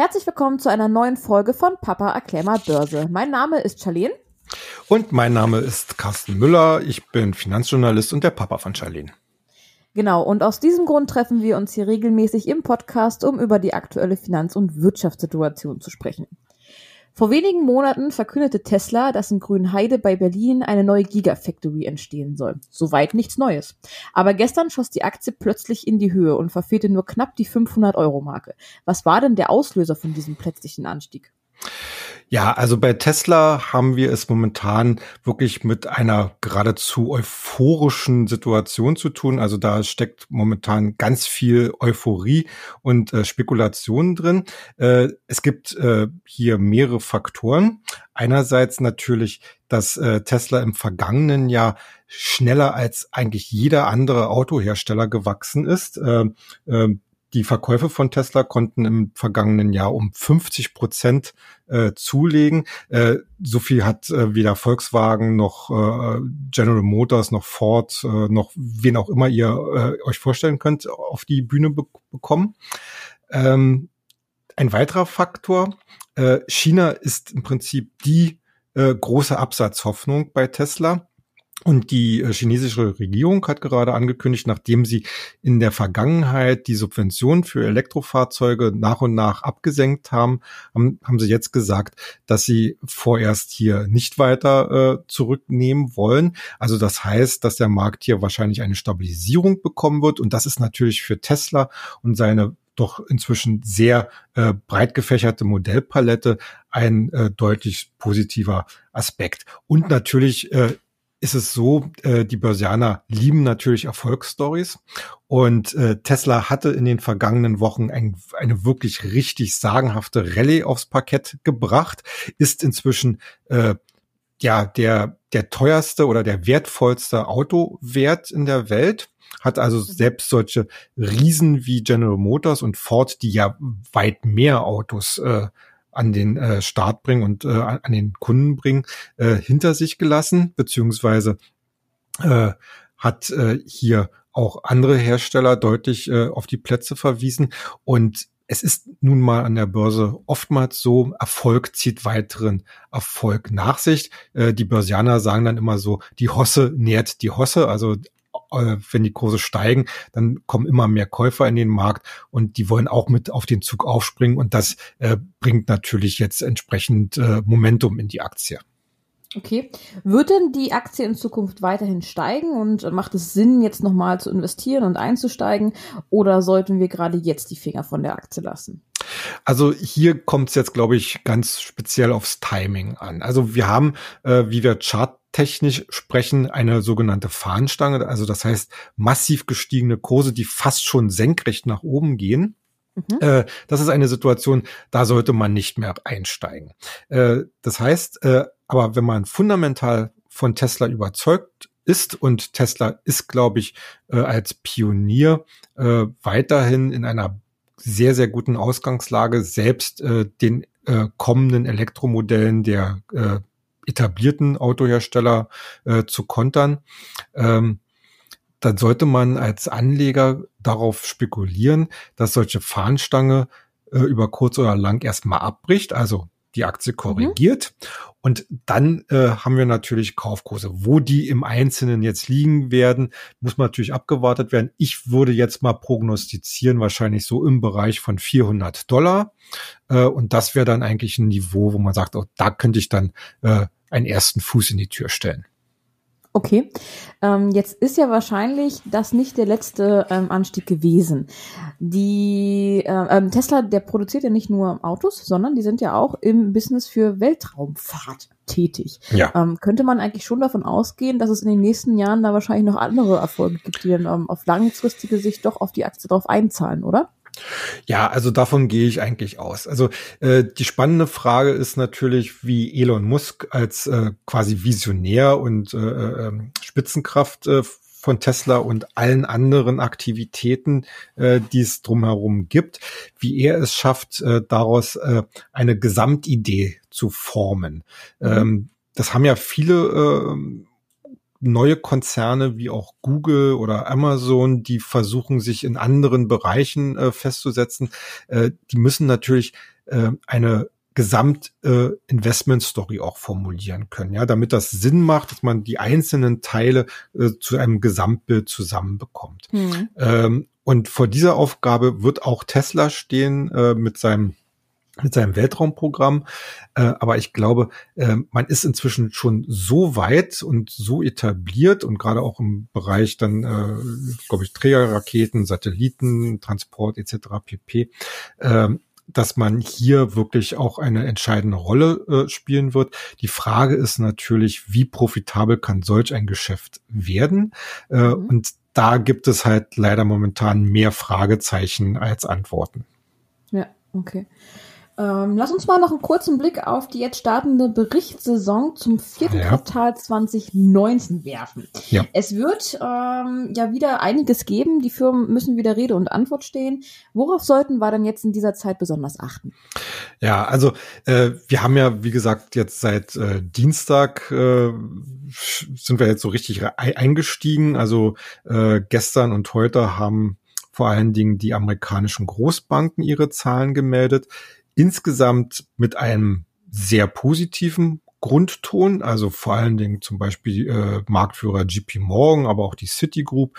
Herzlich willkommen zu einer neuen Folge von Papa erklär mal Börse. Mein Name ist Charlene. Und mein Name ist Carsten Müller. Ich bin Finanzjournalist und der Papa von Charlene. Genau, und aus diesem Grund treffen wir uns hier regelmäßig im Podcast, um über die aktuelle Finanz- und Wirtschaftssituation zu sprechen. Vor wenigen Monaten verkündete Tesla, dass in Grünheide bei Berlin eine neue Gigafactory entstehen soll. Soweit nichts Neues. Aber gestern schoss die Aktie plötzlich in die Höhe und verfehlte nur knapp die 500-Euro-Marke. Was war denn der Auslöser von diesem plötzlichen Anstieg? Ja, also bei Tesla haben wir es momentan wirklich mit einer geradezu euphorischen Situation zu tun. Also da steckt momentan ganz viel Euphorie und äh, Spekulation drin. Äh, es gibt äh, hier mehrere Faktoren. Einerseits natürlich, dass äh, Tesla im vergangenen Jahr schneller als eigentlich jeder andere Autohersteller gewachsen ist. Äh, äh, die Verkäufe von Tesla konnten im vergangenen Jahr um 50 Prozent äh, zulegen. Äh, so viel hat äh, weder Volkswagen noch äh, General Motors noch Ford äh, noch wen auch immer ihr äh, euch vorstellen könnt auf die Bühne be bekommen. Ähm, ein weiterer Faktor, äh, China ist im Prinzip die äh, große Absatzhoffnung bei Tesla. Und die äh, chinesische Regierung hat gerade angekündigt, nachdem sie in der Vergangenheit die Subventionen für Elektrofahrzeuge nach und nach abgesenkt haben, haben, haben sie jetzt gesagt, dass sie vorerst hier nicht weiter äh, zurücknehmen wollen. Also das heißt, dass der Markt hier wahrscheinlich eine Stabilisierung bekommen wird. Und das ist natürlich für Tesla und seine doch inzwischen sehr äh, breit gefächerte Modellpalette ein äh, deutlich positiver Aspekt. Und natürlich äh, ist es so, äh, die Börsianer lieben natürlich Erfolgsstories und äh, Tesla hatte in den vergangenen Wochen ein, eine wirklich richtig sagenhafte Rallye aufs Parkett gebracht, ist inzwischen äh, ja der der teuerste oder der wertvollste Autowert in der Welt hat also mhm. selbst solche Riesen wie General Motors und Ford, die ja weit mehr Autos äh, an den äh, Start bringen und äh, an den Kunden bringen, äh, hinter sich gelassen, beziehungsweise äh, hat äh, hier auch andere Hersteller deutlich äh, auf die Plätze verwiesen. Und es ist nun mal an der Börse oftmals so, Erfolg zieht weiteren Erfolg nach sich. Äh, die Börsianer sagen dann immer so, die Hosse nährt die Hosse, also wenn die Kurse steigen, dann kommen immer mehr Käufer in den Markt und die wollen auch mit auf den Zug aufspringen und das äh, bringt natürlich jetzt entsprechend äh, Momentum in die Aktie. Okay. Wird denn die Aktie in Zukunft weiterhin steigen und macht es Sinn, jetzt nochmal zu investieren und einzusteigen oder sollten wir gerade jetzt die Finger von der Aktie lassen? Also hier kommt es jetzt, glaube ich, ganz speziell aufs Timing an. Also wir haben, äh, wie wir charttechnisch sprechen, eine sogenannte Fahnenstange, also das heißt massiv gestiegene Kurse, die fast schon senkrecht nach oben gehen. Mhm. Äh, das ist eine Situation, da sollte man nicht mehr einsteigen. Äh, das heißt, äh, aber wenn man fundamental von Tesla überzeugt ist und Tesla ist, glaube ich, als Pionier weiterhin in einer sehr, sehr guten Ausgangslage, selbst äh, den äh, kommenden Elektromodellen der äh, etablierten Autohersteller äh, zu kontern, ähm, dann sollte man als Anleger darauf spekulieren, dass solche Fahnenstange äh, über kurz oder lang erstmal abbricht, also die Aktie korrigiert. Mhm. Und dann äh, haben wir natürlich Kaufkurse. Wo die im Einzelnen jetzt liegen werden, muss man natürlich abgewartet werden. Ich würde jetzt mal prognostizieren, wahrscheinlich so im Bereich von 400 Dollar. Äh, und das wäre dann eigentlich ein Niveau, wo man sagt, oh, da könnte ich dann äh, einen ersten Fuß in die Tür stellen. Okay, ähm, jetzt ist ja wahrscheinlich das nicht der letzte ähm, Anstieg gewesen. Die äh, ähm, Tesla, der produziert ja nicht nur Autos, sondern die sind ja auch im Business für Weltraumfahrt tätig. Ja. Ähm, könnte man eigentlich schon davon ausgehen, dass es in den nächsten Jahren da wahrscheinlich noch andere Erfolge gibt, die dann ähm, auf langfristige Sicht doch auf die Aktie drauf einzahlen, oder? Ja, also davon gehe ich eigentlich aus. Also äh, die spannende Frage ist natürlich, wie Elon Musk als äh, quasi Visionär und äh, äh, ähm, Spitzenkraft äh, von Tesla und allen anderen Aktivitäten, äh, die es drumherum gibt, wie er es schafft, äh, daraus äh, eine Gesamtidee zu formen. Mhm. Ähm, das haben ja viele äh, neue Konzerne wie auch Google oder Amazon, die versuchen, sich in anderen Bereichen äh, festzusetzen, äh, die müssen natürlich äh, eine Gesamt-Investment-Story äh, auch formulieren können, ja, damit das Sinn macht, dass man die einzelnen Teile äh, zu einem Gesamtbild zusammenbekommt. Mhm. Ähm, und vor dieser Aufgabe wird auch Tesla stehen äh, mit seinem mit seinem Weltraumprogramm. Äh, aber ich glaube, äh, man ist inzwischen schon so weit und so etabliert und gerade auch im Bereich dann, äh, glaube ich, Trägerraketen, Satelliten, Transport etc. pp. Äh, dass man hier wirklich auch eine entscheidende Rolle äh, spielen wird. Die Frage ist natürlich, wie profitabel kann solch ein Geschäft werden? Äh, mhm. Und da gibt es halt leider momentan mehr Fragezeichen als Antworten. Ja, okay. Ähm, lass uns mal noch einen kurzen Blick auf die jetzt startende Berichtssaison zum vierten ja. Quartal 2019 werfen. Ja. Es wird ähm, ja wieder einiges geben. Die Firmen müssen wieder Rede und Antwort stehen. Worauf sollten wir denn jetzt in dieser Zeit besonders achten? Ja, also äh, wir haben ja, wie gesagt, jetzt seit äh, Dienstag äh, sind wir jetzt so richtig eingestiegen. Also äh, gestern und heute haben vor allen Dingen die amerikanischen Großbanken ihre Zahlen gemeldet insgesamt mit einem sehr positiven Grundton, also vor allen Dingen zum Beispiel äh, Marktführer GP Morgan, aber auch die Citigroup,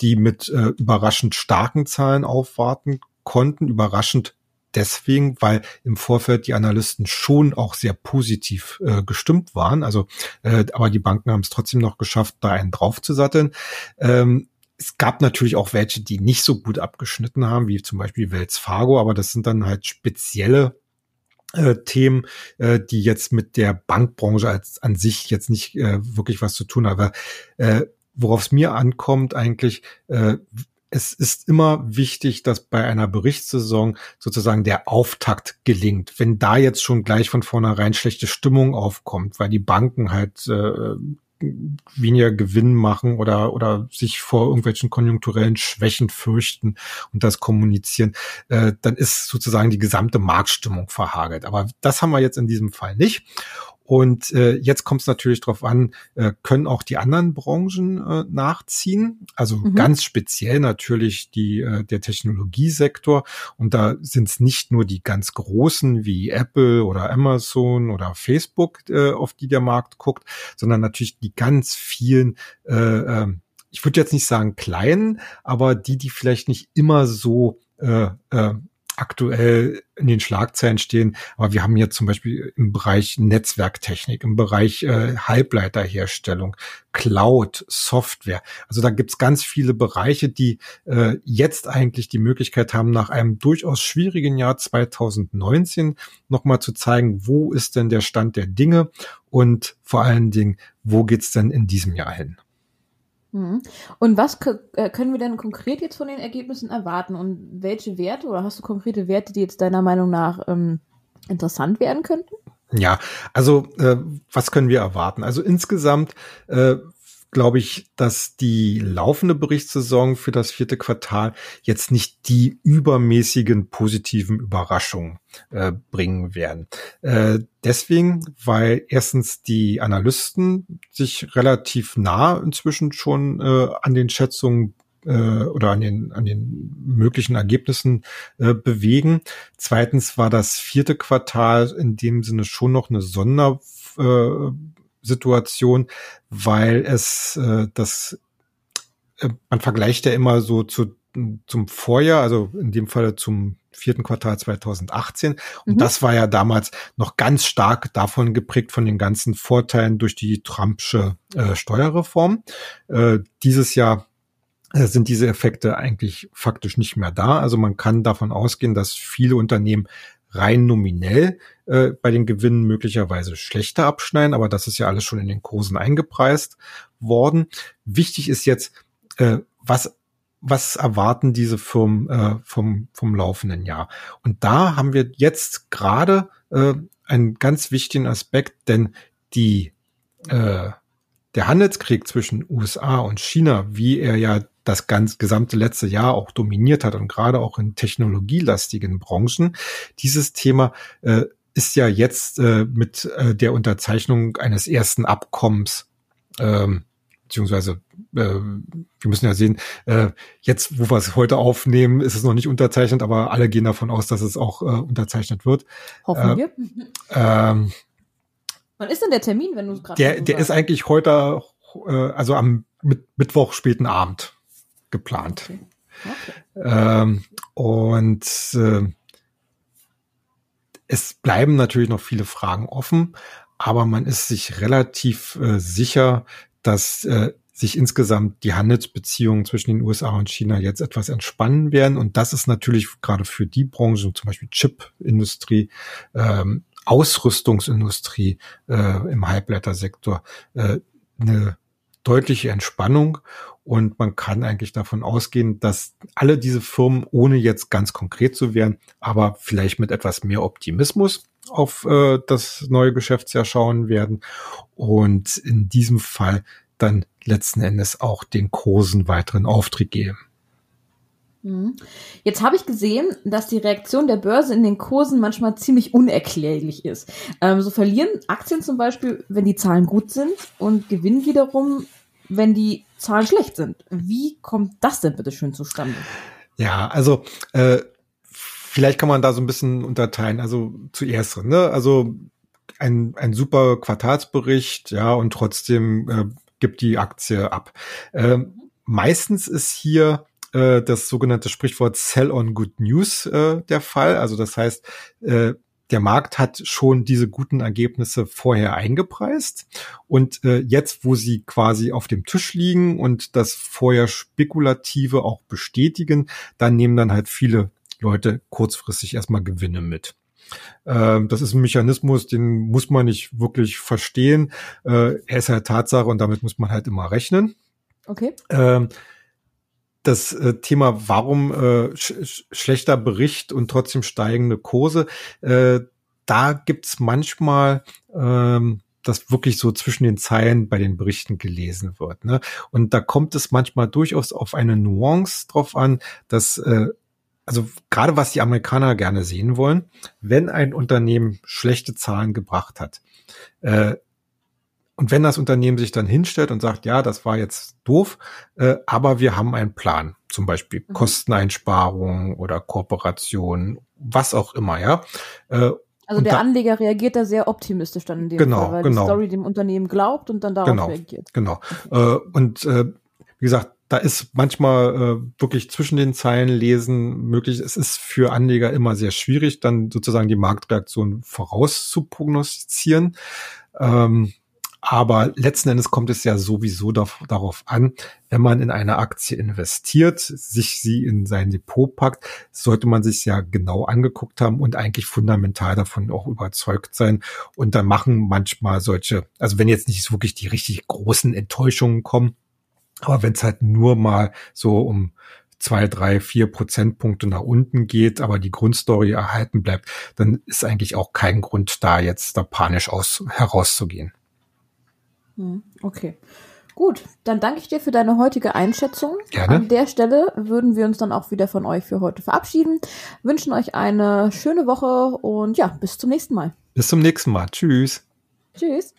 die mit äh, überraschend starken Zahlen aufwarten konnten, überraschend deswegen, weil im Vorfeld die Analysten schon auch sehr positiv äh, gestimmt waren. Also, äh, aber die Banken haben es trotzdem noch geschafft, da einen draufzusatteln. Ähm, es gab natürlich auch welche, die nicht so gut abgeschnitten haben, wie zum Beispiel Wells Fargo, aber das sind dann halt spezielle äh, Themen, äh, die jetzt mit der Bankbranche als an sich jetzt nicht äh, wirklich was zu tun haben. Äh, worauf es mir ankommt eigentlich, äh, es ist immer wichtig, dass bei einer Berichtssaison sozusagen der Auftakt gelingt. Wenn da jetzt schon gleich von vornherein schlechte Stimmung aufkommt, weil die Banken halt äh, weniger Gewinn machen oder, oder sich vor irgendwelchen konjunkturellen Schwächen fürchten und das kommunizieren, äh, dann ist sozusagen die gesamte Marktstimmung verhagelt. Aber das haben wir jetzt in diesem Fall nicht. Und äh, jetzt kommt es natürlich darauf an, äh, können auch die anderen Branchen äh, nachziehen. Also mhm. ganz speziell natürlich die äh, der Technologiesektor. Und da sind es nicht nur die ganz großen wie Apple oder Amazon oder Facebook, äh, auf die der Markt guckt, sondern natürlich die ganz vielen äh, äh, ich würde jetzt nicht sagen kleinen, aber die, die vielleicht nicht immer so äh, äh, aktuell in den Schlagzeilen stehen. Aber wir haben hier zum Beispiel im Bereich Netzwerktechnik, im Bereich äh, Halbleiterherstellung, Cloud, Software. Also da gibt's ganz viele Bereiche, die äh, jetzt eigentlich die Möglichkeit haben, nach einem durchaus schwierigen Jahr 2019 nochmal zu zeigen, wo ist denn der Stand der Dinge und vor allen Dingen, wo geht's denn in diesem Jahr hin? Mhm. Und was äh, können wir denn konkret jetzt von den Ergebnissen erwarten und welche Werte oder hast du konkrete Werte, die jetzt deiner Meinung nach ähm, interessant werden könnten? Ja, also äh, was können wir erwarten? Also insgesamt äh, glaube ich, dass die laufende Berichtssaison für das vierte Quartal jetzt nicht die übermäßigen positiven Überraschungen äh, bringen werden. Äh, deswegen, weil erstens die Analysten sich relativ nah inzwischen schon äh, an den Schätzungen äh, oder an den, an den möglichen Ergebnissen äh, bewegen. Zweitens war das vierte Quartal in dem Sinne schon noch eine Sonder äh, Situation, weil es äh, das äh, man vergleicht ja immer so zu zum Vorjahr, also in dem Fall zum vierten Quartal 2018. Und mhm. das war ja damals noch ganz stark davon geprägt von den ganzen Vorteilen durch die Trumpsche äh, Steuerreform. Äh, dieses Jahr äh, sind diese Effekte eigentlich faktisch nicht mehr da. Also man kann davon ausgehen, dass viele Unternehmen rein nominell äh, bei den Gewinnen möglicherweise schlechter abschneiden, aber das ist ja alles schon in den Kursen eingepreist worden. Wichtig ist jetzt, äh, was was erwarten diese Firmen äh, vom, vom laufenden Jahr? Und da haben wir jetzt gerade äh, einen ganz wichtigen Aspekt, denn die, äh, der Handelskrieg zwischen USA und China, wie er ja das ganz gesamte letzte Jahr auch dominiert hat und gerade auch in technologielastigen Branchen. Dieses Thema äh, ist ja jetzt äh, mit äh, der Unterzeichnung eines ersten Abkommens ähm, beziehungsweise äh, wir müssen ja sehen, äh, jetzt, wo wir es heute aufnehmen, ist es noch nicht unterzeichnet, aber alle gehen davon aus, dass es auch äh, unterzeichnet wird. Hoffen äh, wir. Ähm, Wann ist denn der Termin, wenn du es gerade der, der ist eigentlich heute, äh, also am mit, Mittwoch späten Abend geplant. Okay. Okay. Ähm, und äh, es bleiben natürlich noch viele Fragen offen, aber man ist sich relativ äh, sicher, dass äh, sich insgesamt die Handelsbeziehungen zwischen den USA und China jetzt etwas entspannen werden. Und das ist natürlich gerade für die Branchen, zum Beispiel Chipindustrie, ähm, Ausrüstungsindustrie äh, im Halbleitersektor, äh, eine deutliche Entspannung. Und man kann eigentlich davon ausgehen, dass alle diese Firmen, ohne jetzt ganz konkret zu werden, aber vielleicht mit etwas mehr Optimismus auf äh, das neue Geschäftsjahr schauen werden und in diesem Fall dann letzten Endes auch den Kursen weiteren Auftrieb geben. Mhm. Jetzt habe ich gesehen, dass die Reaktion der Börse in den Kursen manchmal ziemlich unerklärlich ist. Ähm, so verlieren Aktien zum Beispiel, wenn die Zahlen gut sind und gewinnen wiederum, wenn die Zahlen schlecht sind. Wie kommt das denn bitte schön zustande? Ja, also äh, vielleicht kann man da so ein bisschen unterteilen. Also zuerst, ne? Also ein, ein super Quartalsbericht, ja, und trotzdem äh, gibt die Aktie ab. Äh, meistens ist hier äh, das sogenannte Sprichwort Sell on Good News äh, der Fall. Also das heißt, äh, der Markt hat schon diese guten Ergebnisse vorher eingepreist. Und äh, jetzt, wo sie quasi auf dem Tisch liegen und das vorher Spekulative auch bestätigen, dann nehmen dann halt viele Leute kurzfristig erstmal Gewinne mit. Ähm, das ist ein Mechanismus, den muss man nicht wirklich verstehen. Äh, er ist halt Tatsache und damit muss man halt immer rechnen. Okay. Ähm, das äh, Thema, warum äh, sch schlechter Bericht und trotzdem steigende Kurse, äh, da gibt's manchmal ähm, das wirklich so zwischen den Zeilen bei den Berichten gelesen wird. Ne? Und da kommt es manchmal durchaus auf eine Nuance drauf an, dass äh, also gerade was die Amerikaner gerne sehen wollen, wenn ein Unternehmen schlechte Zahlen gebracht hat, äh, und wenn das Unternehmen sich dann hinstellt und sagt, ja, das war jetzt doof, äh, aber wir haben einen Plan, zum Beispiel mhm. Kosteneinsparungen oder Kooperation, was auch immer, ja. Äh, also der da, Anleger reagiert da sehr optimistisch dann in dem genau, Fall, weil genau. die Story dem Unternehmen glaubt und dann darauf genau, reagiert. Genau. Äh, und äh, wie gesagt, da ist manchmal äh, wirklich zwischen den Zeilen lesen möglich. Es ist für Anleger immer sehr schwierig, dann sozusagen die Marktreaktion vorauszuprognostizieren. Ähm, aber letzten Endes kommt es ja sowieso darauf an, wenn man in eine Aktie investiert, sich sie in sein Depot packt, sollte man sich ja genau angeguckt haben und eigentlich fundamental davon auch überzeugt sein. Und dann machen manchmal solche, also wenn jetzt nicht wirklich die richtig großen Enttäuschungen kommen, aber wenn es halt nur mal so um zwei, drei, vier Prozentpunkte nach unten geht, aber die Grundstory erhalten bleibt, dann ist eigentlich auch kein Grund da, jetzt da panisch aus, herauszugehen. Hm, okay. Gut, dann danke ich dir für deine heutige Einschätzung. Gerne. An der Stelle würden wir uns dann auch wieder von euch für heute verabschieden, wünschen euch eine schöne Woche und ja, bis zum nächsten Mal. Bis zum nächsten Mal. Tschüss. Tschüss.